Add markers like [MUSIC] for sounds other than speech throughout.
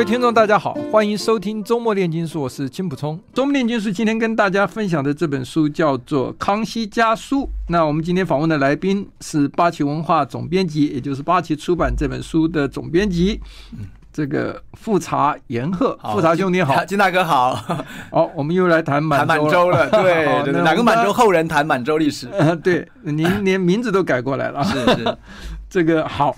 位听众，大家好，欢迎收听周末炼金术，我是金普聪。周末炼金术今天跟大家分享的这本书叫做《康熙家书》。那我们今天访问的来宾是八旗文化总编辑，也就是八旗出版这本书的总编辑，这个富察言鹤。富察兄你好，[LAUGHS] 金大哥好。好，我们又来谈满满洲了。对，哪个满洲后人谈满洲历史？[LAUGHS] 对，您连名字都改过来了。是是，[LAUGHS] 这个好，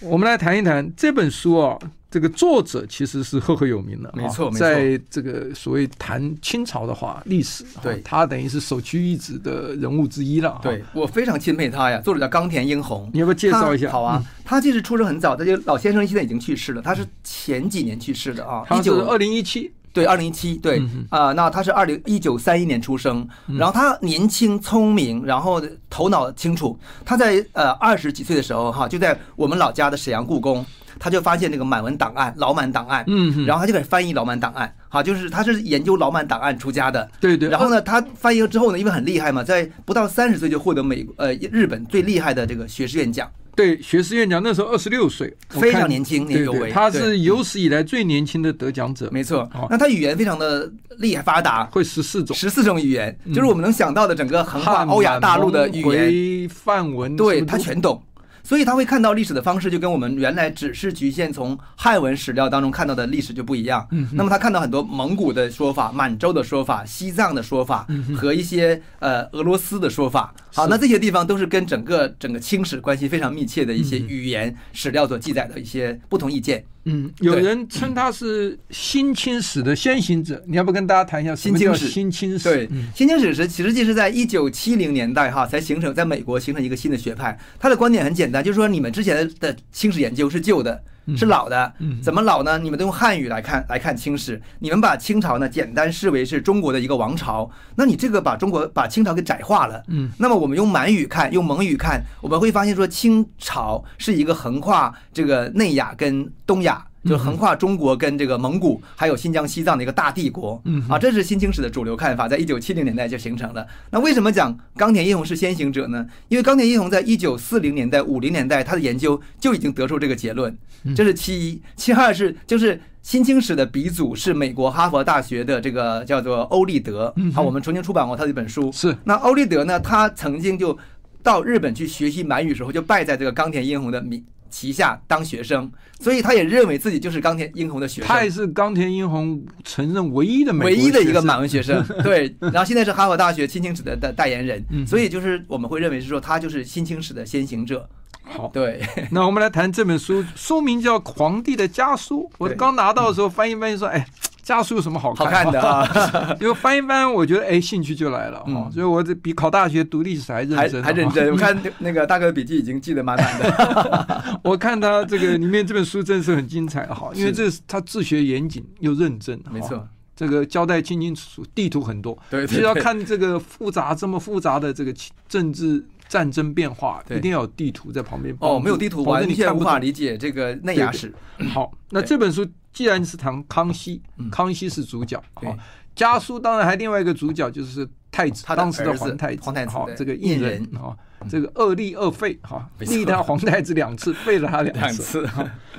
我们来谈一谈这本书哦。这个作者其实是赫赫有名的，没错，没错。在这个所谓谈清朝的话，历史，对，他等于是首屈一指的人物之一了。对，我非常钦佩他呀。作者叫冈田英弘，你要不要介绍一下？好啊，他其实出生很早，他就老先生现在已经去世了，他是前几年去世的啊。一九二零一七，对，二零一七，对啊。那他是二零一九三一年出生，然后他年轻聪明，然后头脑清楚。他在呃二十几岁的时候哈，就在我们老家的沈阳故宫。他就发现那个满文档案、老满档案，嗯，然后他就开始翻译老满档案，哈，就是他是研究老满档案出家的，对对。然后呢，他翻译了之后呢，因为很厉害嘛，在不到三十岁就获得美呃日本最厉害的这个学士院奖。对，学士院奖那时候二十六岁，非常年轻，年有为。他是有史以来最年轻的得奖者，没错。那他语言非常的厉害发达，会十四种，十四种语言，就是我们能想到的整个横跨欧亚大陆的语言，范文，对他全懂。所以他会看到历史的方式就跟我们原来只是局限从汉文史料当中看到的历史就不一样。嗯，那么他看到很多蒙古的说法、满洲的说法、西藏的说法和一些呃俄罗斯的说法。好，那这些地方都是跟整个整个清史关系非常密切的一些语言史料所记载的一些不同意见。嗯，有人称他是新清史的先行者，你要不跟大家谈一下新清史？新清史对，新清史是其实就是在一九七零年代哈才形成，在美国形成一个新的学派。他的观点很简单，就是说你们之前的清史研究是旧的。是老的，怎么老呢？你们都用汉语来看来看清史，你们把清朝呢简单视为是中国的一个王朝，那你这个把中国把清朝给窄化了。嗯，那么我们用满语看，用蒙语看，我们会发现说清朝是一个横跨这个内亚跟东亚。就横跨中国跟这个蒙古，还有新疆、西藏的一个大帝国，啊，这是新清史的主流看法，在一九七零年代就形成了。那为什么讲冈田英弘是先行者呢？因为冈田英弘在一九四零年代、五零年代，他的研究就已经得出这个结论，这是其一。其二是就是新清史的鼻祖是美国哈佛大学的这个叫做欧立德，好，我们曾经出版过他的一本书。是。那欧立德呢，他曾经就到日本去学习满语时候，就拜在这个冈田英弘的名。旗下当学生，所以他也认为自己就是冈田英雄的学生。他也是冈田英雄承认唯一的唯一的一个满文学生。[LAUGHS] 对，然后现在是哈佛大学新青史的代代言人，所以就是我们会认为是说他就是新青史的先行者。好，对。[LAUGHS] 那我们来谈这本书，书名叫《皇帝的家书》。我刚拿到的时候翻译翻译说，哎。家书有什么好看，好看的啊？[LAUGHS] 因为翻一翻，我觉得哎，兴趣就来了哈。所以我这比考大学读历史还认真，还认真。[LAUGHS] 我看那个大哥的笔记已经记得满满的。[LAUGHS] 我看他这个里面这本书真是很精彩哈，因为这是他自学严谨又认真。没错，这个交代清清楚楚，地图很多。对，需要看这个复杂这么复杂的这个政治战争变化，一定要有地图在旁边。哦，没有地图完全无法理解这个内亚史。好，那这本书。既然是谈康熙，康熙是主角。好，家书当然还另外一个主角就是太子，当时的皇太子。皇太子，好，这个胤仁啊，这个二立二废哈，立他皇太子两次，废了他两次。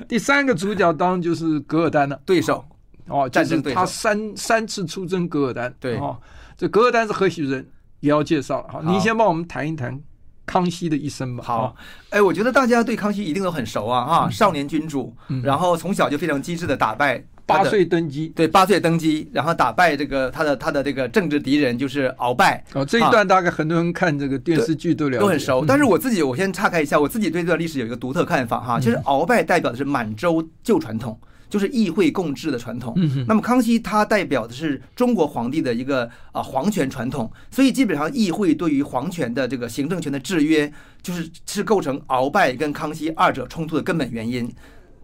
第三个主角当然就是噶尔丹了，对手哦，战争对手。他三三次出征噶尔丹，对哦，这噶尔丹是何许人，也要介绍。好，您先帮我们谈一谈康熙的一生吧。好，哎，我觉得大家对康熙一定都很熟啊，哈，嗯、少年君主，嗯、然后从小就非常机智的打败。八岁登基，对，八岁登基，然后打败这个他的他的这个政治敌人就是鳌拜。哦，这一段大概很多人看这个电视剧都了解，都很熟。但是我自己，我先岔开一下，我自己对这段历史有一个独特看法哈。其实鳌拜代表的是满洲旧传统，就是议会共治的传统。嗯。那么康熙他代表的是中国皇帝的一个啊皇权传统，所以基本上议会对于皇权的这个行政权的制约，就是是构成鳌拜跟康熙二者冲突的根本原因。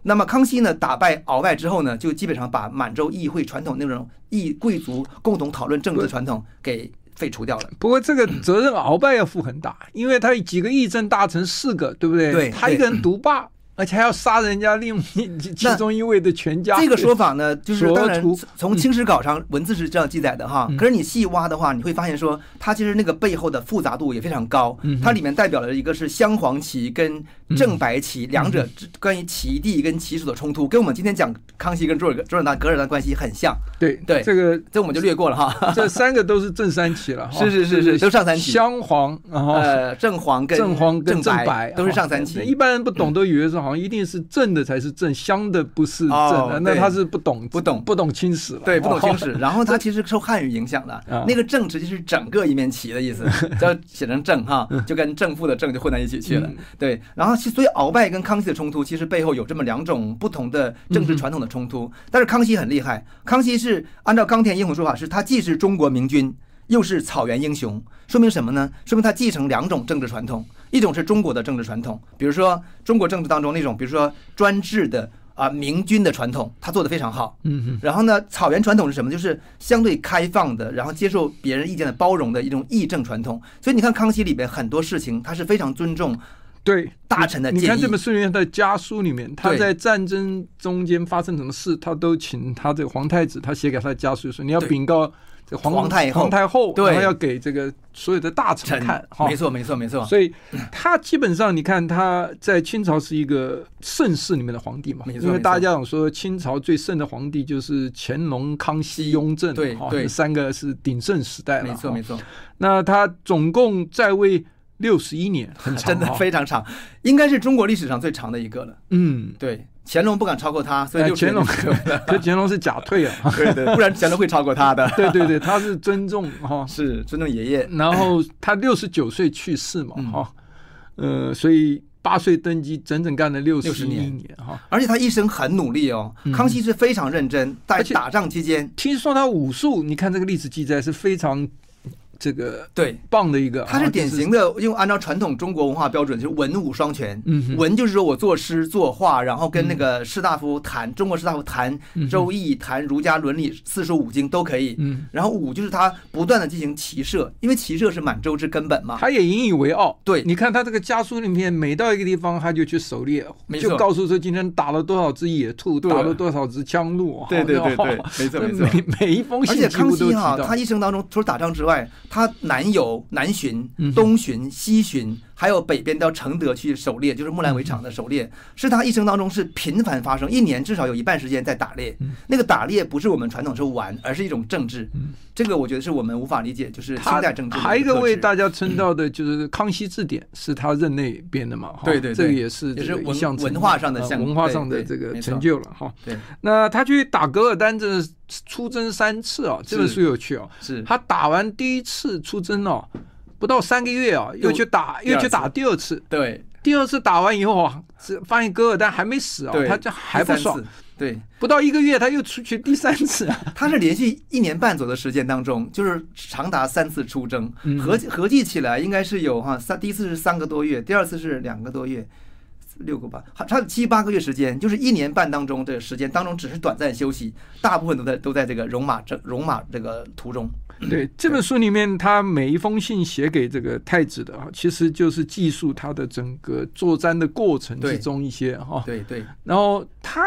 那么康熙呢，打败鳌拜之后呢，就基本上把满洲议会传统那种议贵族共同讨论政治的传统给废除掉了。不过这个 [CLEARS THROAT] 责任鳌拜要负很大，因为他几个议政大臣四个，对不对？对，他一个人独霸。而且还要杀人家另 [LAUGHS] 其中一位的全家。这个说法呢，[LAUGHS] 就是当然从清史稿上文字是这样记载的哈。可是你细挖的话，你会发现说，它其实那个背后的复杂度也非常高。它里面代表了一个是镶黄旗跟正白旗两者关于旗地跟旗手的冲突，跟我们今天讲康熙跟卓尔卓尔大噶尔的关系很像。对对，这个这我们就略过了哈。这三个都是正三旗了。[LAUGHS] 是是是是，都上三旗。镶黄，然后呃正黄跟正黄跟正白都是上三旗。一般人不懂都以为说好像一定是正。的才是正，镶的不是正的，那他是不懂不懂不懂清史了，对，不懂清史。然后他其实受汉语影响的，[LAUGHS] 那个正实际是整个一面旗的意思，[LAUGHS] 叫写成正哈，就跟正负的正就混在一起去了。对，然后所以鳌拜跟康熙的冲突，其实背后有这么两种不同的政治传统的冲突。但是康熙很厉害，康熙是按照冈田英雄说法，是他既是中国明君，又是草原英雄，说明什么呢？说明他继承两种政治传统。一种是中国的政治传统，比如说中国政治当中那种，比如说专制的啊明君的传统，他做的非常好。嗯哼。然后呢，草原传统是什么？就是相对开放的，然后接受别人意见的包容的一种议政传统。所以你看康熙里边很多事情，他是非常尊重对大臣的建议。你看这本书里面的家书里面，他在战争中间发生什么事，他都请他这个皇太子，他写给他的家书说你要禀告。这皇皇太后，皇太后，对，然后要给这个所有的大臣看，没错，没错，没错。所以他基本上，你看他在清朝是一个盛世里面的皇帝嘛，因为大家讲说清朝最盛的皇帝就是乾隆、康熙、雍正，对对，三个是鼎盛时代了，没错，没错。那他总共在位六十一年，很 [LAUGHS] 长，真的非常长，应该是中国历史上最长的一个了。嗯，对。乾隆不敢超过他，所以就乾隆，[LAUGHS] 可乾隆是假退啊，[LAUGHS] 对对，不然乾隆会超过他的。对对对，他是尊重哈，是尊重爷爷。然后他六十九岁去世嘛，哈，呃，所以八岁登基，整整干了六十一年哈。而且他一生很努力哦，康熙是非常认真，在打仗期间，听说他武术，你看这个历史记载是非常。这个对棒的一个，他是典型的，因为按照传统中国文化标准，就是文武双全。嗯，文就是说我作诗作画，然后跟那个士大夫谈中国士大夫谈《周易》、谈儒家伦理、四书五经都可以。嗯，然后武就是他不断的进行骑射，因为骑射是满洲之根本嘛。他也引以为傲。对，你看他这个家书里面，每到一个地方他就去狩猎，就告诉说今天打了多少只野兔，打了多少只枪鹿。对对对对，[LAUGHS] 没错没错。每每一封信，而且康熙哈，他一生当中除了打仗之外，他南游。南巡、东巡、西巡，还有北边到承德去狩猎，就是木兰围场的狩猎，是他一生当中是频繁发生，一年至少有一半时间在打猎。那个打猎不是我们传统说玩，而是一种政治。这个我觉得是我们无法理解，就是清代政治。还有一个为大家称道的就是《康熙字典》，是他任内编的嘛？对对，这个也是也是一项文化上的文化上的这个成就了哈。对，那他去打噶尔丹这出征三次啊，这本书有趣哦。是他打完第一次出征哦。不到三个月啊，又去打，又去打第二次。对，第二次打完以后啊，发现哥尔丹还没死啊，他就还不爽。对，不到一个月他又出去第三次。他是连续一年半左右的时间当中，就是长达三次出征，合合计起来应该是有哈三，第一次是三个多月，第二次是两个多月。六个吧，差七八个月时间，就是一年半当中的时间当中，只是短暂休息，大部分都在都在这个戎马这戎马这个途中。对，这本书里面，他每一封信写给这个太子的啊，其实就是记述他的整个作战的过程之中一些哈。对对。然后他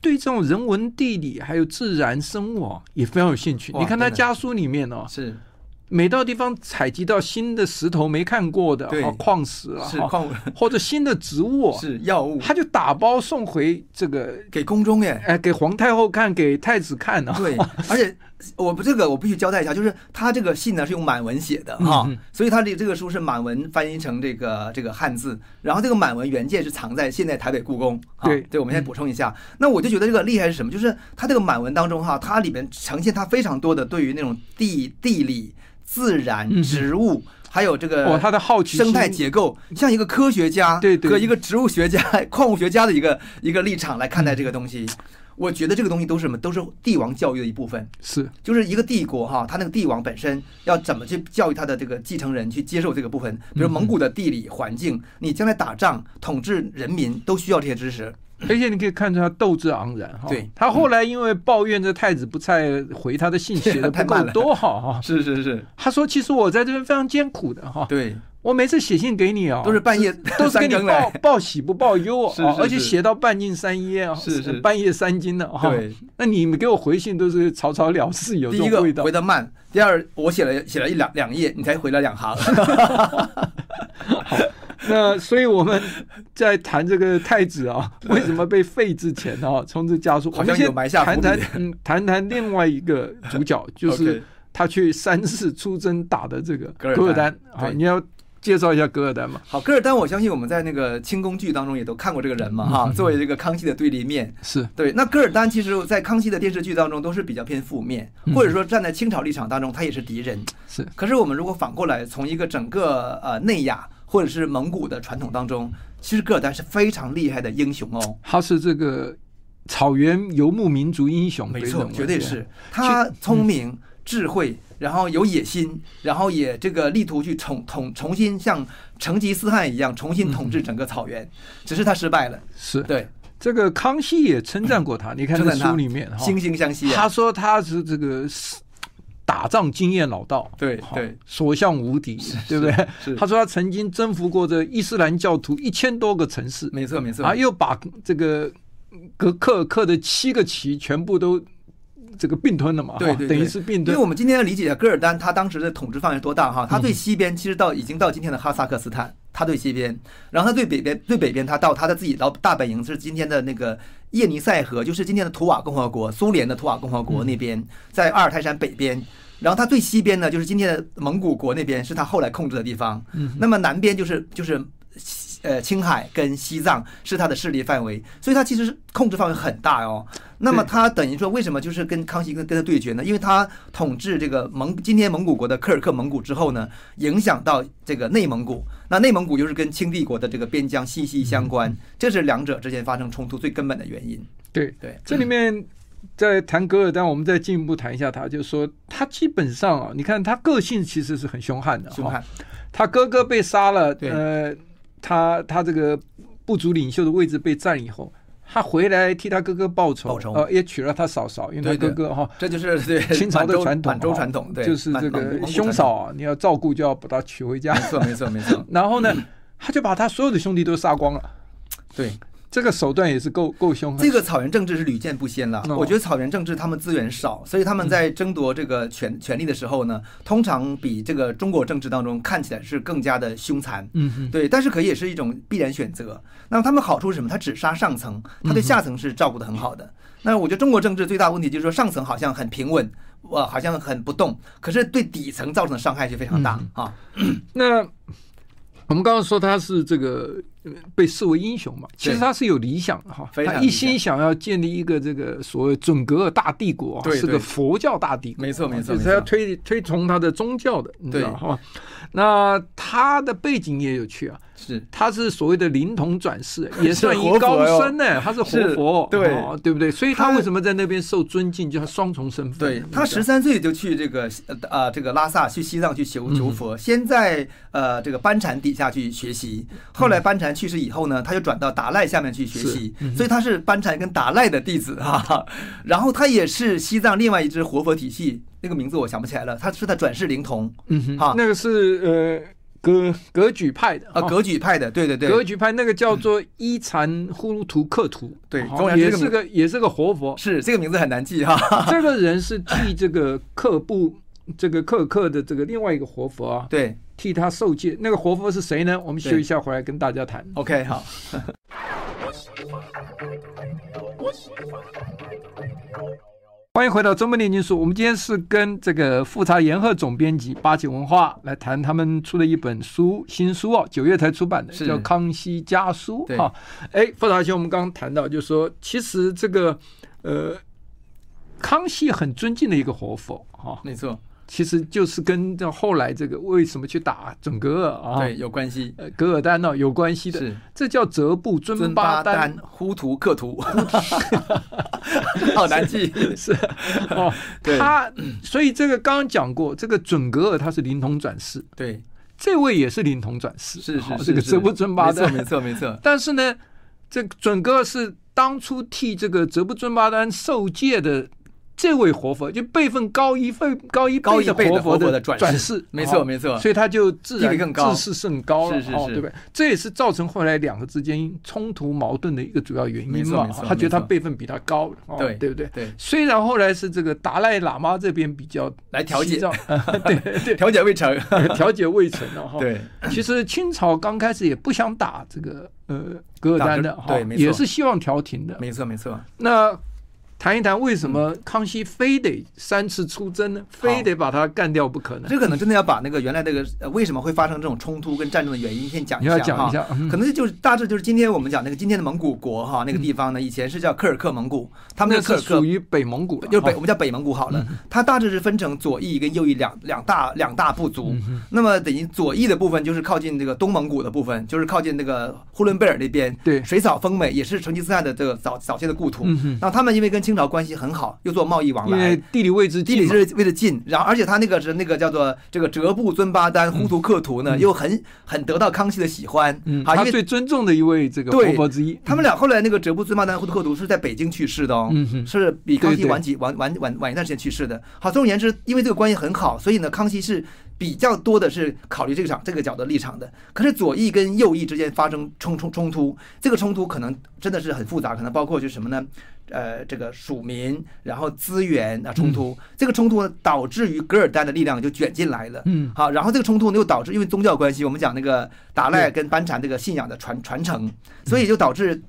对这种人文地理还有自然生物啊也非常有兴趣。你看他家书里面哦，是。每到地方采集到新的石头没看过的啊矿石啊，是矿物 [LAUGHS] 或者新的植物是药物，他就打包送回这个给宫中耶，哎，给皇太后看，给太子看啊。对，[LAUGHS] 而且我不这个我必须交代一下，就是他这个信呢是用满文写的哈，嗯、所以他这这个书是满文翻译成这个这个汉字，然后这个满文原件是藏在现在台北故宫。对对，我们先补充一下。嗯、那我就觉得这个厉害是什么？就是他这个满文当中哈，它里面呈现它非常多的对于那种地地理、自然、植物。嗯还有这个哦，他的好奇生态结构，像一个科学家对对和一个植物学家、[LAUGHS] 矿物学家的一个一个立场来看待这个东西。我觉得这个东西都是什么？都是帝王教育的一部分。是，就是一个帝国哈，他那个帝王本身要怎么去教育他的这个继承人去接受这个部分？比如蒙古的地理环境，你将来打仗统治人民都需要这些知识。而且你可以看出他斗志昂然哈。对，他后来因为抱怨这太子不再回他的信写的不够 [LAUGHS] 多好哈。是是是，他说其实我在这边非常艰苦的哈。对，我每次写信给你啊，都是半夜，都是给你报报喜不报忧 [LAUGHS] 啊，而且写到半夜三夜啊，是是。半夜三更的哈。对，那你们给我回信都是草草了事，有。第一个回的慢，第二我写了写了一两两页，你才回了两行。[LAUGHS] 那所以我们在谈这个太子啊，[LAUGHS] 为什么被废之前啊，从这家书，好像有埋下谈谈嗯，谈谈另外一个主角，就是他去三次出征打的这个噶尔丹啊，你要介绍一下噶尔丹嘛？好，噶尔丹，我相信我们在那个清宫剧当中也都看过这个人嘛，哈，作为这个康熙的对立面，是对。那噶尔丹其实在康熙的电视剧当中都是比较偏负面，或者说站在清朝立场当中，他也是敌人。是。可是我们如果反过来，从一个整个呃内亚。或者是蒙古的传统当中，其实噶尔丹是非常厉害的英雄哦。他是这个草原游牧民族英雄，没错，绝对是。他聪明、嗯、智慧，然后有野心，然后也这个力图去重统重新像成吉思汗一样重新统治整个草原，嗯、只是他失败了。是对这个康熙也称赞过他，嗯、你看这书里面惺惺相惜、啊。他说他是这个。打仗经验老道，对对，所向无敌，对不对？他说他曾经征服过这伊斯兰教徒一千多个城市，没错没错，啊，又把这个格克尔克的七个旗全部都这个并吞了嘛，对对，等于是并吞。因为我们今天要理解一下噶尔丹他当时的统治范围多大哈？他最西边其实到已经到今天的哈萨克斯坦，他最西边，然后他最北边最北边他到他的自己老大本营是今天的那个叶尼塞河，就是今天的图瓦共和国，苏联的图瓦共和国那边，在阿尔泰山北边。然后它最西边呢，就是今天的蒙古国那边，是他后来控制的地方。嗯，那么南边就是就是，呃，青海跟西藏是他的势力范围，所以他其实控制范围很大哦。那么他等于说，为什么就是跟康熙跟跟他对决呢？因为他统治这个蒙今天蒙古国的柯尔克蒙古之后呢，影响到这个内蒙古，那内蒙古又是跟清帝国的这个边疆息息相关，这是两者之间发生冲突最根本的原因。对对，这里面。在谈噶尔丹，我们再进一步谈一下他，就是说他基本上啊，你看他个性其实是很凶悍的，凶悍。他哥哥被杀了，呃，他他这个部族领袖的位置被占以后，他回来替他哥哥报仇，报仇，呃，也娶了他嫂嫂，因为他哥哥哈，这就是对清朝的传统，满洲传统，对，就是这个兄嫂啊，你要照顾就要把他娶回家，没错没错没错。[LAUGHS] 然后呢，他就把他所有的兄弟都杀光了，对。这个手段也是够够凶。这个草原政治是屡见不鲜了。我觉得草原政治他们资源少，所以他们在争夺这个权权力的时候呢，通常比这个中国政治当中看起来是更加的凶残。嗯，对。但是可以也是一种必然选择。那么他们好处是什么？他只杀上层，他对下层是照顾的很好的。那我觉得中国政治最大问题就是说，上层好像很平稳，哇，好像很不动，可是对底层造成的伤害是非常大啊。那我们刚刚说他是这个。被视为英雄嘛，其实他是有理想的哈，他一心想要建立一个这个所谓准格尔大帝国，是个佛教大帝国，没错没错，就是他要推推崇他的宗教的，你知道哈。那他的背景也有趣啊，是他是所谓的灵童转世，也算一高僧呢，他是活佛，对对不对？所以他为什么在那边受尊敬，就他双重身份。对，他十三岁就去这个呃这个拉萨去西藏去求求佛，先在呃这个班禅底下去学习，后来班禅。去世以后呢，他就转到达赖下面去学习，嗯、所以他是班禅跟达赖的弟子啊。[LAUGHS] 然后他也是西藏另外一支活佛体系，那个名字我想不起来了。他是他转世灵童，嗯哼，哈，那个是呃格格举派的啊，格举派的，对对对，格举派那个叫做伊禅呼图克图，[LAUGHS] 对，也是个也是个活佛，是这个名字很难记哈。[LAUGHS] 这个人是替这个克布这个克克的这个另外一个活佛啊，对。替他受戒，那个活佛是谁呢？我们休息一下，回来跟大家谈。OK，好。[LAUGHS] 欢迎回到周末炼金术。我们今天是跟这个富察言鹤总编辑八景文化来谈他们出的一本书，新书哦，九月才出版的，叫《康熙家书》哈。哎，富察兄，我们刚刚谈到，就是说，其实这个呃，康熙很尊敬的一个活佛哈，没错。其实就是跟这后来这个为什么去打准格尔啊，对，有关系，呃，噶尔丹呢有关系的，是。这叫哲布尊巴丹。呼图克图，[LAUGHS] 好难记，是哦，他所以这个刚刚讲过，这个准格尔他是灵童转世，对，这位也是灵童转世，是是这个哲布尊巴丹，没错没错，但是呢，这准格尔是当初替这个哲布尊巴丹受戒的。这位活佛就辈分高一辈高一辈的活佛的转世，没错没错，所以他就自然更高，自视甚高了，是是是，对不对？这也是造成后来两个之间冲突矛盾的一个主要原因嘛。没错，他觉得他辈分比他高，对对不对？对。虽然后来是这个达赖喇嘛这边比较来调解，[LAUGHS] 对对，调解未成，[LAUGHS] 调解未成了哈。对，其实清朝刚开始也不想打这个呃噶尔丹的，对，也是希望调停的，没错没错。那。谈一谈为什么康熙非得三次出征呢？嗯、非得把他干掉不可呢？这可能真的要把那个原来那个呃为什么会发生这种冲突跟战争的原因先讲一下。你要讲一下，嗯、可能就是大致就是今天我们讲那个今天的蒙古国哈那个地方呢，以前是叫柯尔克蒙古，他们那个属于北蒙古，就是北我们叫北蒙古好了。它大致是分成左翼跟右翼两两大两大部族。那么等于左翼的部分就是靠近这个东蒙古的部分，就是靠近那个呼伦贝尔那边，对，水草丰美，也是成吉思汗的这个早早先的故土。那他们因为跟清朝关系很好。又做贸易往来，地理位置地理是位置近，然后而且他那个是那个叫做这个哲布尊巴丹呼图克图呢，又很很得到康熙的喜欢，嗯，他最尊重的一位这个活佛之一。他们俩后来那个哲布尊巴丹呼图克图是在北京去世的哦，嗯是比康熙晚几晚晚晚晚一段时间去世的。好，总而言之，因为这个关系很好，所以呢，康熙是比较多的是考虑这个场这个角的立场的。可是左翼跟右翼之间发生冲冲冲突，这个冲突可能真的是很复杂，可能包括就是什么呢？呃，这个属民，然后资源啊冲突，嗯、这个冲突呢导致于噶尔丹的力量就卷进来了。嗯，好，然后这个冲突呢又导致因为宗教关系，我们讲那个达赖跟班禅这个信仰的传传承，所以就导致。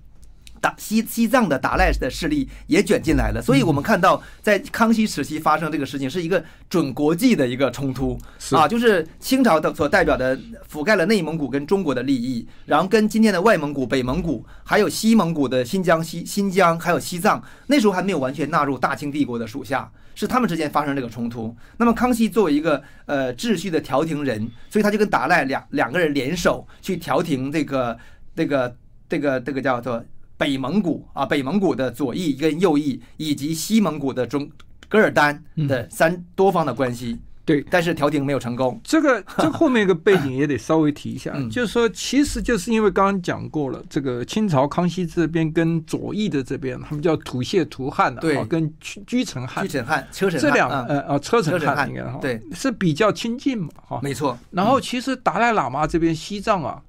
西西藏的达赖的势力也卷进来了，所以我们看到在康熙时期发生这个事情是一个准国际的一个冲突啊，就是清朝的所代表的覆盖了内蒙古跟中国的利益，然后跟今天的外蒙古、北蒙古，还有西蒙古的新疆、西新疆，还有西藏，那时候还没有完全纳入大清帝国的属下，是他们之间发生这个冲突。那么康熙作为一个呃秩序的调停人，所以他就跟达赖两两个人联手去调停这个这个这个这个叫做。北蒙古啊，北蒙古的左翼跟右翼，以及西蒙古的中噶尔丹的三多方的关系，嗯、对，但是调停没有成功。这个 [LAUGHS] 这后面一个背景也得稍微提一下，嗯、就是说，其实就是因为刚刚讲过了，这个清朝康熙这边跟左翼的这边，他们叫土谢图汗的，对，跟居臣汗、居臣汗、车臣这两个呃呃车臣汗应该哈，对，是比较亲近嘛，哈，没错。然后其实达赖喇嘛这边西藏啊，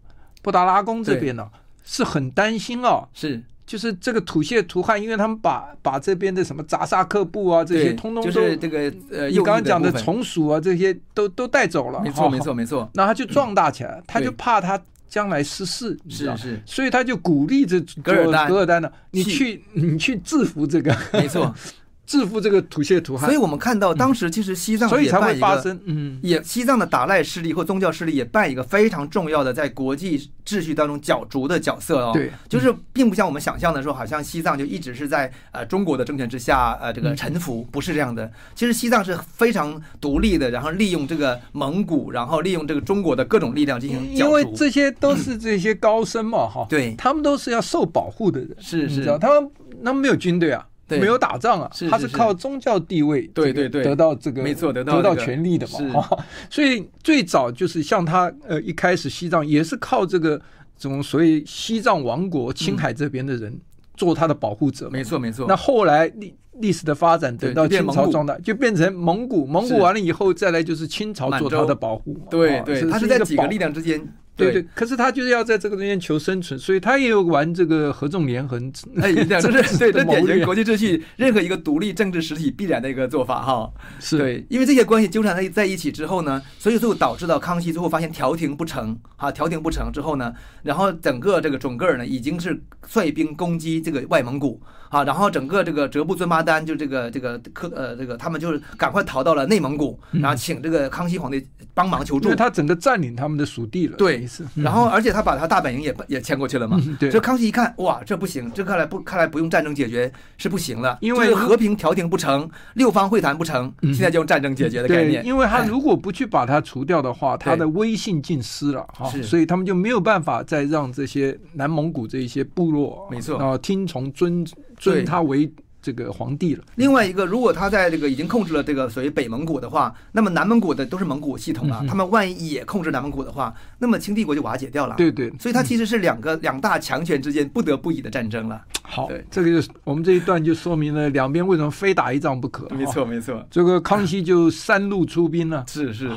布达拉宫这边呢，是很担心哦，是。就是这个土谢图汗，因为他们把把这边的什么扎萨克布啊这些通通都就是这个呃，你刚刚讲的从属啊这些都都带走了，没错没错没错。那他就壮大起来，他就怕他将来失势，是是，所以他就鼓励这噶尔丹。噶尔丹呢，你去你去制服这个，没错。[LAUGHS] 制服这个土谢图汗，所以我们看到当时其实西藏所以才会发生，嗯，也西藏的达赖势力或宗教势力也扮一个非常重要的在国际秩序当中角逐的角色哦。对，就是并不像我们想象的说，好像西藏就一直是在呃中国的政权之下呃这个臣服，不是这样的。其实西藏是非常独立的，然后利用这个蒙古，然后利用这个中国的各种力量进行。因为这些都是这些高僧嘛，哈，对，他们都是要受保护的人，是是，他们他们没有军队啊。对没有打仗啊，他是靠宗教地位，对对对，得到这个，没错，得到得到权力的嘛。[LAUGHS] 所以最早就是像他呃一开始西藏也是靠这个这种所谓西藏王国青海这边的人做他的保护者。没错没错。那后来历历史的发展，等到清朝壮大，就变成蒙古，蒙古完了以后再来就是清朝做他的保护。对对，他是在几个力量之间。对对，可是他就是要在这个中间求生存，所以他也有玩这个合纵连横，[LAUGHS] 哎，[LAUGHS] 这是对，这典型国际秩序，任何一个独立政治实体必然的一个做法哈。是。对，因为这些关系纠缠在在一起之后呢，所以最后导致到康熙最后发现调停不成，哈，调停不成之后呢，然后整个这个准噶尔呢已经是率兵攻击这个外蒙古，啊，然后整个这个哲布尊巴丹就这个这个科呃这个他们就是赶快逃到了内蒙古，然后请这个康熙皇帝帮忙求助，因为他整个占领他们的属地了。对，是。然后而且他把他大本营也也迁过去了嘛。对。所以康熙一看，哇，这不行，这看来不看来不用战争解决是不行了，因为和平调停不成，六方会谈不成，现在就用战争解决的概念。因为他如果不去把它除掉的话，他的威信尽失了哈，所以他们就没有办法再让这些南蒙古这一些部落，没错啊，听从尊尊他为。这个皇帝了。另外一个，如果他在这个已经控制了这个所谓北蒙古的话，那么南蒙古的都是蒙古系统了。他们万一也控制南蒙古的话，那么清帝国就瓦解掉了。对对。所以它其实是两个两大强权之间不得不已的战争了。好，这个就是我们这一段就说明了两边为什么非打一仗不可。[LAUGHS] 没错没错。这个康熙就三路出兵了。[LAUGHS] 是是。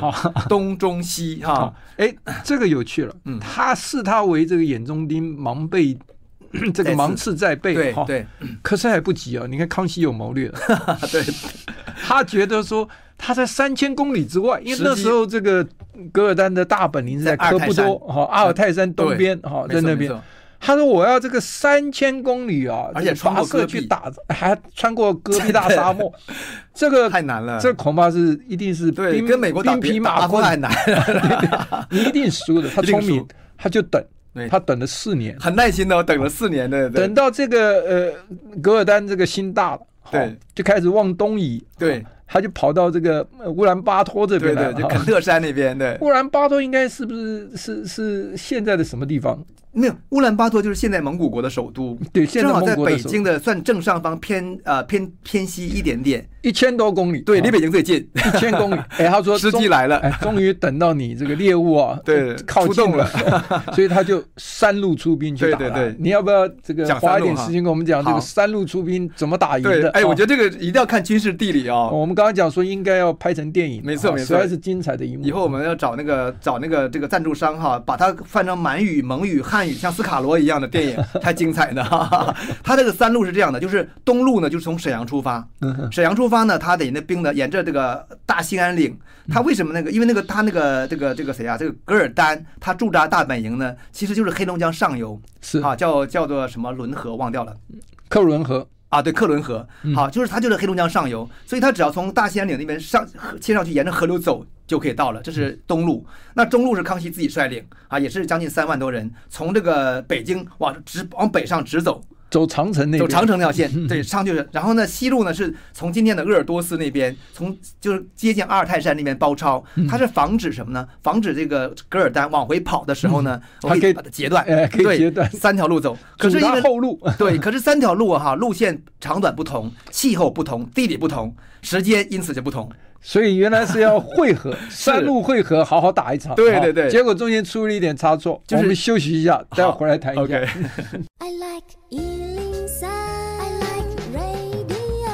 东中西哈。哎，这个有趣了。嗯。他视他为这个眼中钉，芒被。[CLEARS THROAT] 这个芒刺在背，哈，对，[CLEARS THROAT] 可是还不急啊！你看康熙有谋略，[LAUGHS] 对，[LAUGHS] 他觉得说他在三千公里之外，因为那时候这个噶尔丹的大本营是在科布多，哈，阿尔泰山东边，哈，在那边。他说我要这个三千公里啊，而且跋涉去打，还穿过戈壁大沙漠，这个太难了，这恐怕是一定是对，跟美国兵疲马困。还难，[LAUGHS] 你一定输的。他聪明，他就等。他等了四年，很耐心的，我等了四年的，等到这个呃噶尔丹这个心大了，对，就开始往东移，对，他就跑到这个乌兰巴托这边来，就肯特山那边，对，乌兰巴托应该是不是是是现在的什么地方？没有，乌兰巴托就是现在蒙古国的首都，[LAUGHS] 对，正好在北京的算正上方，偏呃偏偏西一点点，一千多公里，对，离北京最近，一千公里。[LAUGHS] 哎，他说时机来了，哎，终于等到你这个猎物啊，[LAUGHS] 对，靠近了，所以他就三路出兵去打。对对对，你要不要这个花一点时间跟我们讲这个三路出兵怎么打赢的？哎，我觉得这个一定要看军事地理啊。我们刚刚讲说应该要拍成电影，没错没错，实在是精彩的一幕。以后我们要找那个找那个这个赞助商哈，把它翻成满语、蒙语、汉语，像斯卡罗一样的电影，[LAUGHS] 太精彩呢。[LAUGHS] 他这个三路是这样的，就是东路呢，就是从沈阳出发。沈阳出发呢，他得那兵呢，沿着这个大兴安岭。他为什么那个？因为那个他那个这个这个谁啊？这个噶尔丹他驻扎大本营呢，其实就是黑龙江上游，是啊，叫叫做什么伦河忘掉了，克伦河啊，对，克伦河。好，就是他就是黑龙江上游，所以他只要从大兴安岭那边上切上去，沿着河流走。就可以到了，这是东路。那中路是康熙自己率领啊，也是将近三万多人，从这个北京往直往北上直走，走长城那，走长城那条线，[LAUGHS] 对，上就是。然后呢，西路呢是从今天的鄂尔多斯那边，从就是接近阿尔泰山那边包抄，它是防止什么呢？防止这个噶尔丹往回跑的时候呢，我可以把它截断，可以截断，三条路走。可是因为后路，对，可是三条路哈，路线长短不同，气候不同，地理不同，时间因此就不同。所以原来是要汇合，[LAUGHS] 三路汇合，好好打一场。对对对，结果中间出了一点差错，就是我们休息一下，待会儿回来谈一下。Okay. [LAUGHS] I like 103, I like radio.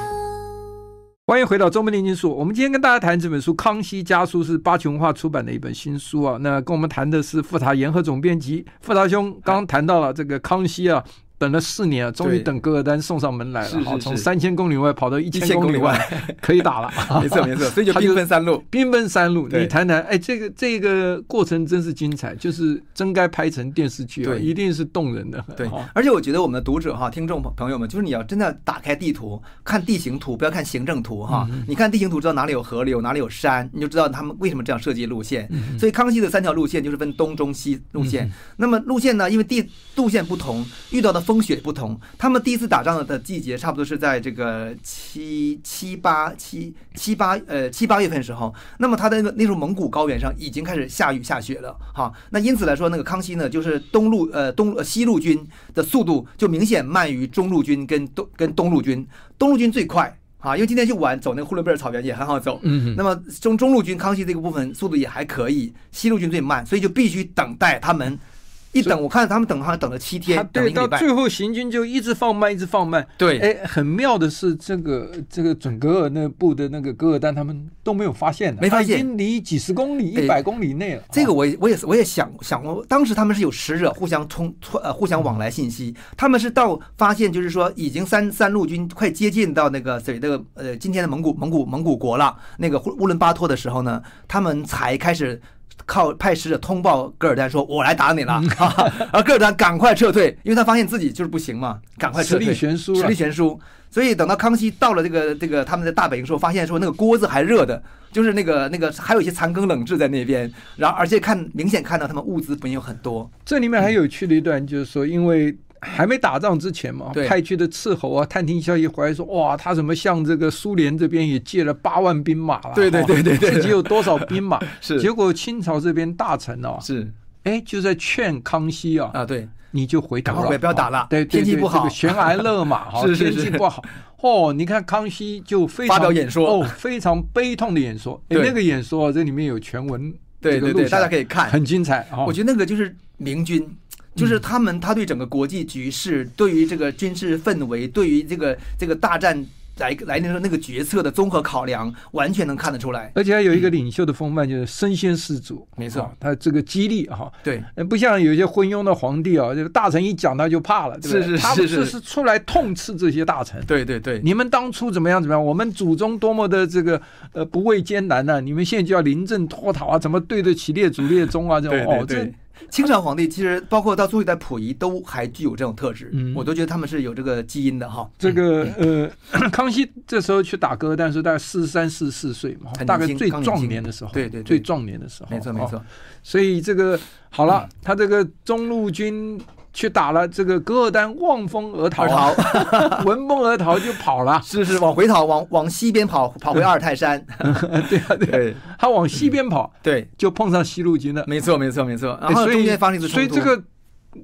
欢迎回到《周末炼金术》，我们今天跟大家谈这本书《康熙家书》，是八旗文化出版的一本新书啊。那跟我们谈的是富察言和总编辑富察兄，刚刚谈到了这个康熙啊。等了四年啊，终于等噶尔丹送上门来了。好，从三千公里外跑到一千公里外，[LAUGHS] 可以打了。[LAUGHS] 没错没错，所以就兵分三路，兵分三路。你谈谈，哎，这个这个过程真是精彩，就是真该拍成电视剧啊，一定是动人的。对，而且我觉得我们的读者哈，听众朋友们，就是你要真的打开地图，看地形图，不要看行政图哈。你看地形图，知道哪里有河流，哪里有山，你就知道他们为什么这样设计路线。所以康熙的三条路线就是分东中西路线。那么路线呢，因为地路线不同，遇到的风雪不同，他们第一次打仗的季节差不多是在这个七七八七七八呃七八月份时候，那么他的那个那时候蒙古高原上已经开始下雨下雪了哈，那因此来说，那个康熙呢，就是东路呃东呃西路军的速度就明显慢于中路军跟东跟东路军，东路军最快啊，因为今天去玩走那个呼伦贝尔草原也很好走，嗯，那么中中路军康熙这个部分速度也还可以，西路军最慢，所以就必须等待他们。一等，我看他们等好像等了七天，对，到最后行军就一直放慢，一直放慢。对，哎，很妙的是，这个这个准格尔那部的那个噶尔丹，他们都没有发现的，没发现，已经离几十公里、一百公里内了。这个我我也是我也想想过，当时他们是有使者互相通呃互相往来信息，他们是到发现就是说已经三三路军快接近到那个谁这个呃今天的蒙古蒙古蒙古国了，那个乌乌伦巴托的时候呢，他们才开始。靠派使者通报噶尔丹说：“我来打你了。[LAUGHS] ”而噶尔丹赶快撤退，因为他发现自己就是不行嘛，赶快撤退，实力悬殊，实力悬殊。所以等到康熙到了这个这个他们的大本营时候，发现说那个锅子还热的，就是那个那个还有一些残羹冷炙在那边，然后而且看明显看到他们物资本有很多。这里面还有趣的一段就是说，因为。还没打仗之前嘛，派去的斥候啊，探听消息回来说，哇，他怎么向这个苏联这边也借了八万兵马了？对对对对对，自己有多少兵马？[LAUGHS] 是。结果清朝这边大臣哦，是，哎，就在劝康熙啊，啊，对，你就回头了，不要打了，对，天气不好，悬崖勒马 [LAUGHS] 哈，天气不好。哦，你看康熙就非常发表演说，哦，非常悲痛的演说。哎，那个演说这里面有全文，对对对，大家可以看，很精彩。我觉得那个就是明君。就是他们，他对整个国际局势，对于这个军事氛围，对于这个这个大战来来临的那个决策的综合考量，完全能看得出来。而且还有一个领袖的风范，就是身先士卒。没错，他这个激励哈，对，不像有些昏庸的皇帝啊，这个大臣一讲他就怕了，对不对？是是是，他不是是出来痛斥这些大臣。对对对，你们当初怎么样怎么样？我们祖宗多么的这个呃不畏艰难呢？你们现在就要临阵脱逃啊？怎么对得起列祖列宗啊？这种哦，这。清朝皇帝其实包括到最后一代溥仪都还具有这种特质，嗯，我都觉得他们是有这个基因的哈。这个呃，[COUGHS] 康熙这时候去打歌，但是大概四十三、四十四岁嘛，大概最壮年的时候，对对，最壮年的时候，没错没错。所以这个好了，他这个中路军。去打了这个噶尔丹，望风而逃，逃。[LAUGHS] 闻风而逃就跑了，是是，往回逃，往往西边跑，跑回阿尔泰山。[LAUGHS] 对啊，对，他往西边跑，对，就碰上西路军了。没错，没错，没错。然后中间发生一次所以这个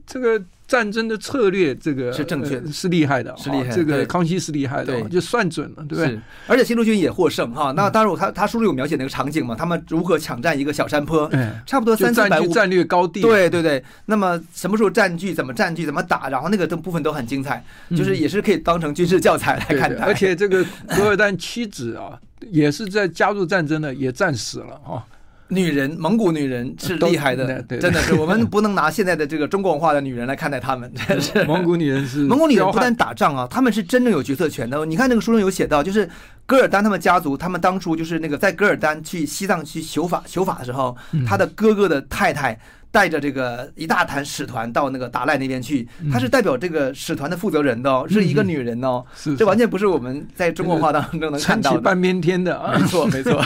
这个。战争的策略，这个是正确的，是厉害的，是厉害。这个康熙是厉害的，就算准了，对不对？而且西路军也获胜哈。那当然我，他他书里有描写那个场景嘛，他们如何抢占一个小山坡，差不多三四百战略高地。对对对。那么什么时候占据，怎么占据，怎么打，然后那个部分都很精彩，就是也是可以当成军事教材来看待。而且这个噶尔丹妻子啊，也是在加入战争的，也战死了啊。女人，蒙古女人是厉害的，对对对，真的是我们不能拿现在的这个中国文化的女人来看待她们。[LAUGHS] 蒙古女人是蒙古女人不但打仗啊，她们是真正有决策权的。你看那个书中有写到，就是噶尔丹他们家族，他们当初就是那个在噶尔丹去西藏去求法求法的时候，他的哥哥的太太。带着这个一大团使团到那个达赖那边去，她是代表这个使团的负责人的哦，是一个女人哦，是这完全不是我们在中国话当中能看到的。半边天的啊，没错没错。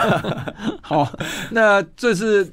好，那这是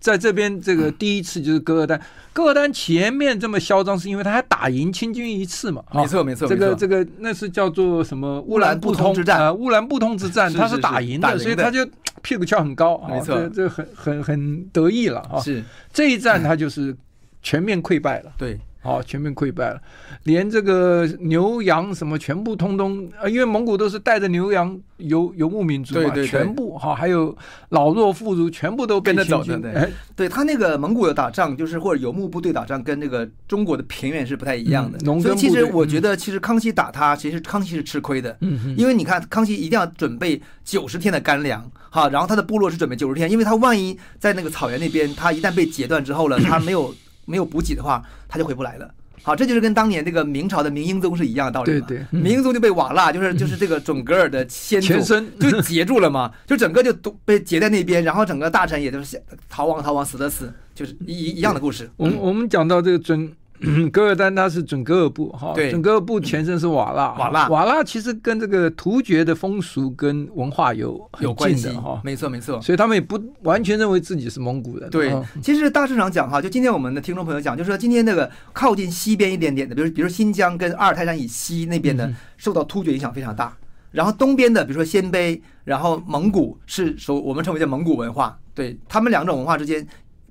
在这边这个第一次就是噶尔丹，噶尔丹前面这么嚣张，是因为他还打赢清军一次嘛？没错没错。这个这个那是叫做什么乌兰布通之战啊？乌兰布通之战，他是打赢的，所以他就。屁股翘很高，没错，这很很很得意了啊！是这一战，他就是全面溃败了。对，好，全面溃败了，连这个牛羊什么全部通通，因为蒙古都是带着牛羊游游牧民族嘛，全部哈，还有老弱妇孺，全部都跟着走的。对，对他那个蒙古的打仗，就是或者游牧部队打仗，跟那个中国的平原是不太一样的。所以其实我觉得，其实康熙打他，其实康熙是吃亏的。嗯，因为你看，康熙一定要准备九十天的干粮。好，然后他的部落是准备九十天，因为他万一在那个草原那边，他一旦被截断之后了，他没有没有补给的话，他就回不来了。好，这就是跟当年这个明朝的明英宗是一样的道理嘛。对对，明英宗就被瓦剌，就是就是这个准噶尔的先祖就截住了嘛，就整个就都被截在那边，然后整个大臣也就是逃亡逃亡，死的死，就是一一样的故事。我们我们讲到这个准。嗯，噶尔丹他是准噶尔部哈，对，准噶尔部前身是瓦剌，瓦剌，瓦剌其实跟这个突厥的风俗跟文化有有关系哈，没错没错，所以他们也不完全认为自己是蒙古人。对，其实大致上讲哈，就今天我们的听众朋友讲，就是说今天那个靠近西边一点点的，比如比如新疆跟阿尔泰山以西那边的，受到突厥影响非常大。然后东边的，比如说鲜卑，然后蒙古是说我们称为叫蒙古文化，对。他们两种文化之间。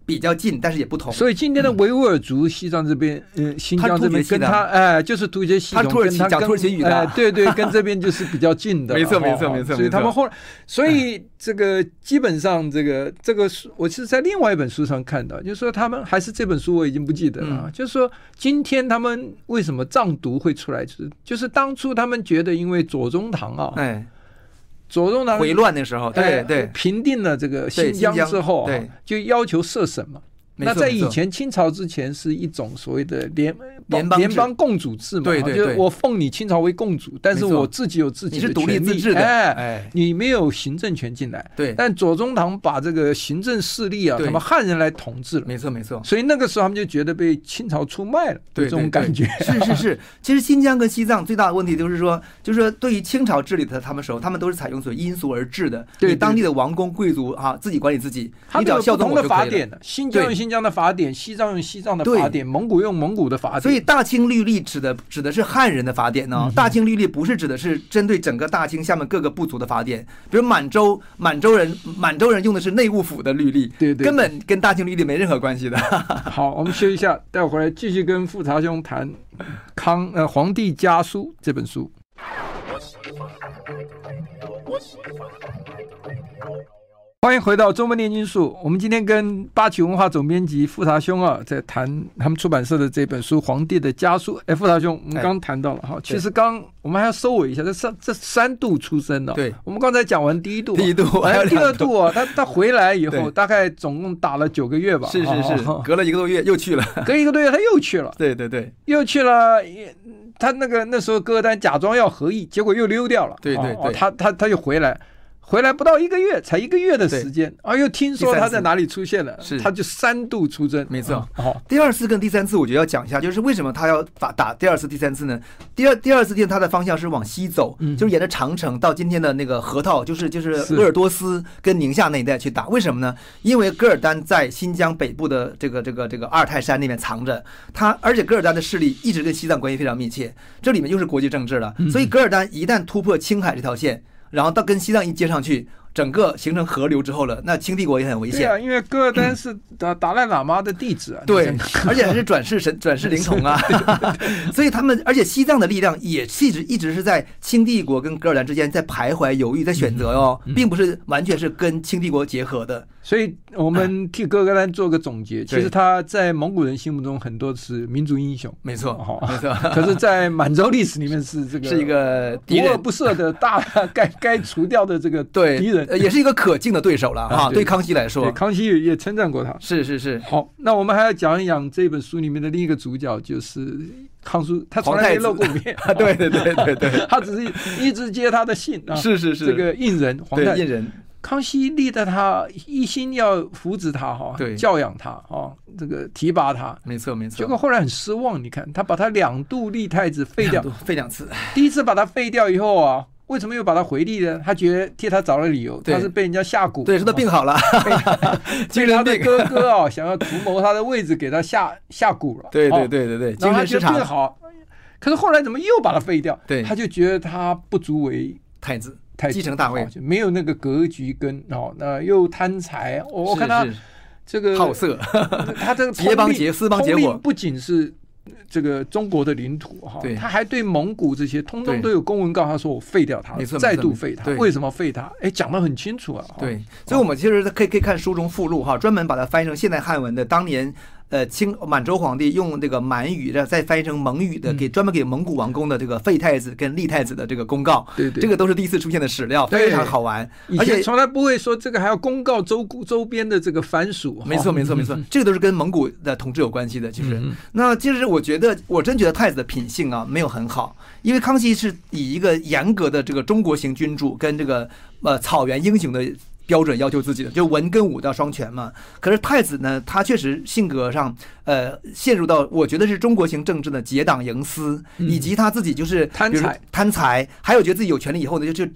比较近，但是也不同。所以今天的维吾尔族，西藏这边，嗯，新疆这边跟他，哎，就是突厥系统，他土耳其讲土耳其语的，对对，跟这边就是比较近的。[LAUGHS] 没错，没错，没错。所以他们后来，所以这个基本上，这个这个书，我是在另外一本书上看到，就是说他们还是这本书我已经不记得了，就是说今天他们为什么藏独会出来，就是就是当初他们觉得因为左宗棠啊，哎。左宗棠回乱的时候，对对，平定了这个新疆之后，对，就要求设省嘛。那在以前清朝之前是一种所谓的联联邦联邦共主制嘛，对对对。就是我奉你清朝为共主，但是我自己有自己的你是独立权利自治的，哎，哎，你没有行政权进来。对，但左宗棠把这个行政势力啊，对。他们汉人来统治了，没错没错。所以那个时候他们就觉得被清朝出卖了，对这种感觉。是是是，[LAUGHS] 其实新疆跟西藏最大的问题就是说，就是说对于清朝治理的他们时候，他们都是采用所谓因俗而治的，对你当地的王公贵族啊自己管理自己，它你只要效有不同的忠我就可以了。法典的，新疆新疆的法典，西藏用西藏的法典，蒙古用蒙古的法典。所以大清律例指的指的是汉人的法典呢、嗯大清律例不是指的是针对整个大清下面各个部族的法典，比如满洲满洲人满洲人用的是内务府的律例，对对根本跟大清律例没任何关系的。[LAUGHS] 好，我们休息一下，待会儿回来继续跟富察兄谈康呃《皇帝家书》这本书。欢迎回到中文炼金术。我们今天跟八旗文化总编辑富察兄啊，在谈他们出版社的这本书《皇帝的家书》。哎，富察兄，我们刚谈到了哈，其实刚我们还要收尾一下，这三这三度出生的。对，我们刚才讲完第一度，第一度还有第二度度啊，他他回来以后，大概总共打了九个月吧。是是是哦，隔了一个多月又去了。隔一个多月他又去了。对对对，又去了，他那个那时候歌丹假装要合意，结果又溜掉了。对对对哦他他他又回来，回来不到一个月，才一个月的时间，啊，又听说他在哪里出现了，是。他就三度出征，没错。哦，第二次跟第三次，我觉得要讲一下，就是为什么他要打打第二次、第三次呢？第二第二次电他的方向是往西走，嗯。就是沿着长城到今天的那个河套，就是就是是。鄂尔多斯跟宁夏那一带去打。为什么呢？因为噶尔丹在新疆北部的这个这个这个阿尔泰山那边藏着，他而且噶尔丹的势力一直跟西藏关系非常密切，这里面又是国际政治了，所以噶尔丹一旦突破青海这条线，然后到跟西藏一接上去。整个形成河流之后了，那清帝国也很危险。对啊，因为噶尔丹是达达赖喇嘛的弟子啊，对，而且还是转世神、[LAUGHS] 转世灵童啊，[LAUGHS] 所以他们，而且西藏的力量也一直一直是在清帝国跟噶尔丹之间在徘徊犹豫，在选择哦，并不是完全是跟清帝国结合的。所以我们替噶尔丹做个总结，其实他在蒙古人心目中很多是民族英雄，没错，哦没错。[LAUGHS] 可是，在满洲历史里面是这个是一个敌恶不赦的大 [LAUGHS] 该该除掉的这个 [LAUGHS] 对敌人，呃也是一个可敬的对手了哈。啊对对康熙来说对，康熙也也称赞过他。是是是，好，那我们还要讲一讲这本书里面的另一个主角，就是康叔，他从来没露过面。啊，对对对对对，他只是一直接他的信啊。是是是，这个印人皇太对胤仁，康熙立的他一心要扶植他哈，对教养他啊，这个提拔他。没错没错。结果后来很失望，你看他把他两度立太子废掉，废两次。第一次把他废掉以后啊，为什么又把他回立呢？他觉得替他找了理由，他是被人家下蛊，对，说他病好了，[LAUGHS] 被他的哥哥啊想要图谋他的位置，给他下下蛊了。对对哦对对对，然后他就精神失常病好，可是后来怎么又把他废掉？对他就觉得他不足为太子，太子继承大位没有那个格局跟哦，那又贪财。我我看他这个好色，他这个 [LAUGHS] 结帮结私帮结伙不仅是这个中国的领土哈对，他还对蒙古这些通通都有公文告他说我废掉他再度废他，为什么废他？哎，讲得很清楚啊。哦对，所以我们其实可以可以看书中附录哈，专门把它翻译成现代汉文的当年。呃，清满洲皇帝用这个满语的，再翻译成蒙语的，给专门给蒙古王宫的这个废太子跟立太子的这个公告，对对，这个都是第一次出现的史料，非常好玩，而且从来不会说这个还要公告周周边的这个藩属。没错，没错，没错，这个都是跟蒙古的统治有关系的。其实，那其实我觉得，我真觉得太子的品性啊没有很好，因为康熙是以一个严格的这个中国型君主跟这个呃草原英雄的。标准要求自己的，就文跟武都要双全嘛。可是太子呢，他确实性格上，呃，陷入到我觉得是中国型政治的结党营私，以及他自己就是贪财，贪财，还有觉得自己有权利以后呢，就就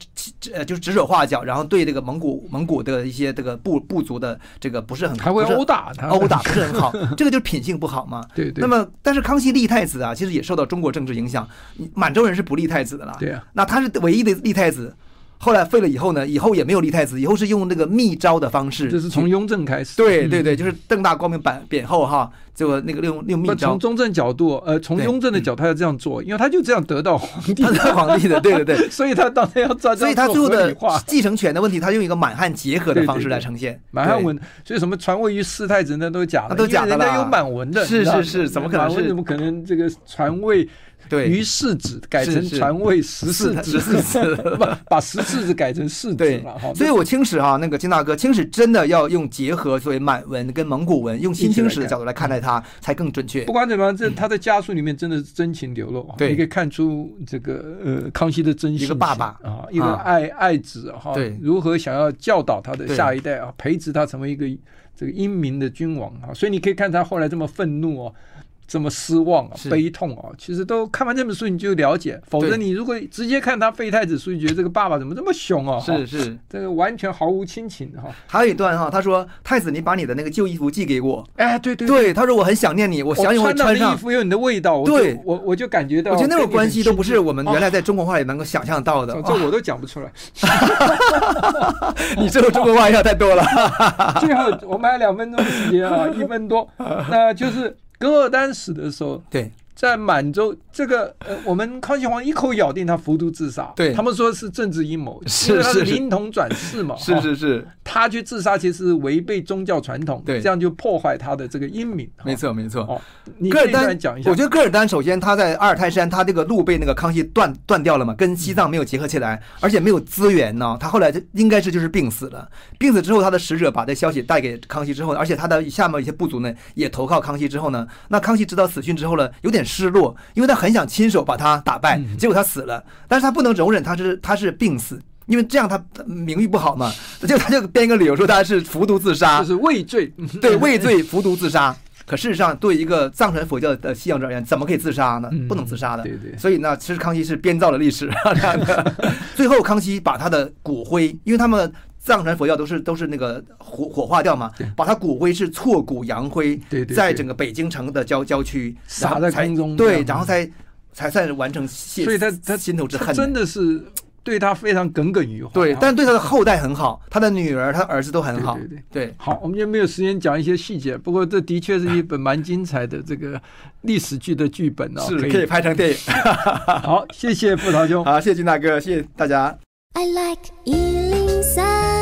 呃就是指手画脚，然后对这个蒙古蒙古的一些这个部部族的这个不是很还会殴打他，殴打不是很好，[LAUGHS] 这个就是品性不好嘛。对对。那么，但是康熙立太子啊，其实也受到中国政治影响，满洲人是不立太子的啦。对啊。那他是唯一的立太子。后来废了以后呢，以后也没有立太子，以后是用那个密招的方式，就是从雍正开始。对对对，[LAUGHS] 就是邓大光明版匾后哈，就那个用用密招。从中正角度，呃，从雍正的角度，他要这样做，因为他就这样得到皇帝，他 [LAUGHS] 是皇帝的，对对对，[LAUGHS] 所以他当然要抓。所以他最后的继承权的问题，他用一个满汉结合的方式来呈现。满汉文，所以什么传位于四太子那都是假的，都假的人家有满文的，是是是，怎么可能？满文怎么可能这个传位？对。于世子改成传位十四子，十四子。[LAUGHS] 把十四子改成世子对。了哈。所以我清史哈，那个金大哥，清史真的要用结合作为满文跟蒙古文，用新清史的角度来看待它，才更准确。不。管怎么样，这他在家书里面真的是真情流露，对。你可以看出这个呃康熙的真心一个爸爸。啊，一个爱爱子哈，对。如何想要教导他的下一代啊，培植他成为一个这个英明的君王啊，所以你可以看他后来这么愤怒哦。这么失望啊，悲痛啊，其实都看完这本书你就了解，否则你如果直接看他废太子书，你觉得这个爸爸怎么这么凶啊？是是，这个完全毫无亲情哈。还有一段哈，他说：“太子，你把你的那个旧衣服寄给我。哎，对对对，他说我很想念你，我想你会穿到的衣。服有你的味道，对我我就感觉到，我觉得那种关系都不是我们原来哦在中国话里能够想象到的。这我都讲不出来。[LAUGHS] 你这个中国话要太多了。[LAUGHS] 最后我们还有两分钟时间啊，一分多，[LAUGHS] 那就是噶尔丹死的时候，对，在满洲这个呃，我们康熙皇帝一口咬定他服毒自杀，对他们说是政治阴谋，是他是灵童转世嘛，是是是，他去自杀其实是违背宗教传统，对这样就破坏他的这个英名，哈没错没错。哦，你噶尔丹讲一下，我觉得噶尔丹首先他在阿尔泰山，他这个路被那个康熙断断掉了嘛，跟西藏没有结合起来，而且没有资源呢。他后来就应该是就是病死了。病死之后，他的使者把这消息带给康熙之后，而且他的下面一些部族呢也投靠康熙之后呢，那康熙知道死讯之后呢，有点失落，因为他很想亲手把他打败，结果他死了，但是他不能容忍他是他是病死。因为这样他名誉不好嘛，就他就编一个理由说他是服毒自杀，就是畏罪，对，畏罪服毒自杀。可事实上，对一个藏传佛教的信仰者而言，怎么可以自杀呢？不能自杀的。对对。所以呢，其实康熙是编造了历史。[LAUGHS] 最后，康熙把他的骨灰，因为他们藏传佛教都是都是那个火火化掉嘛，把他骨灰是挫骨扬灰，在整个北京城的郊郊区撒在空中，对，然后才才算是完成谢。所以他他心头之恨真的是。对他非常耿耿于怀，对，但对他的后代很好，他的女儿、他儿子都很好，对对对。好，我们就没有时间讲一些细节，不过这的确是一本蛮精彩的这个历史剧的剧本哦，是可以拍成电影。[LAUGHS] 好，谢谢傅桃兄，好，谢谢金大哥，谢谢大家。I like eating Sound.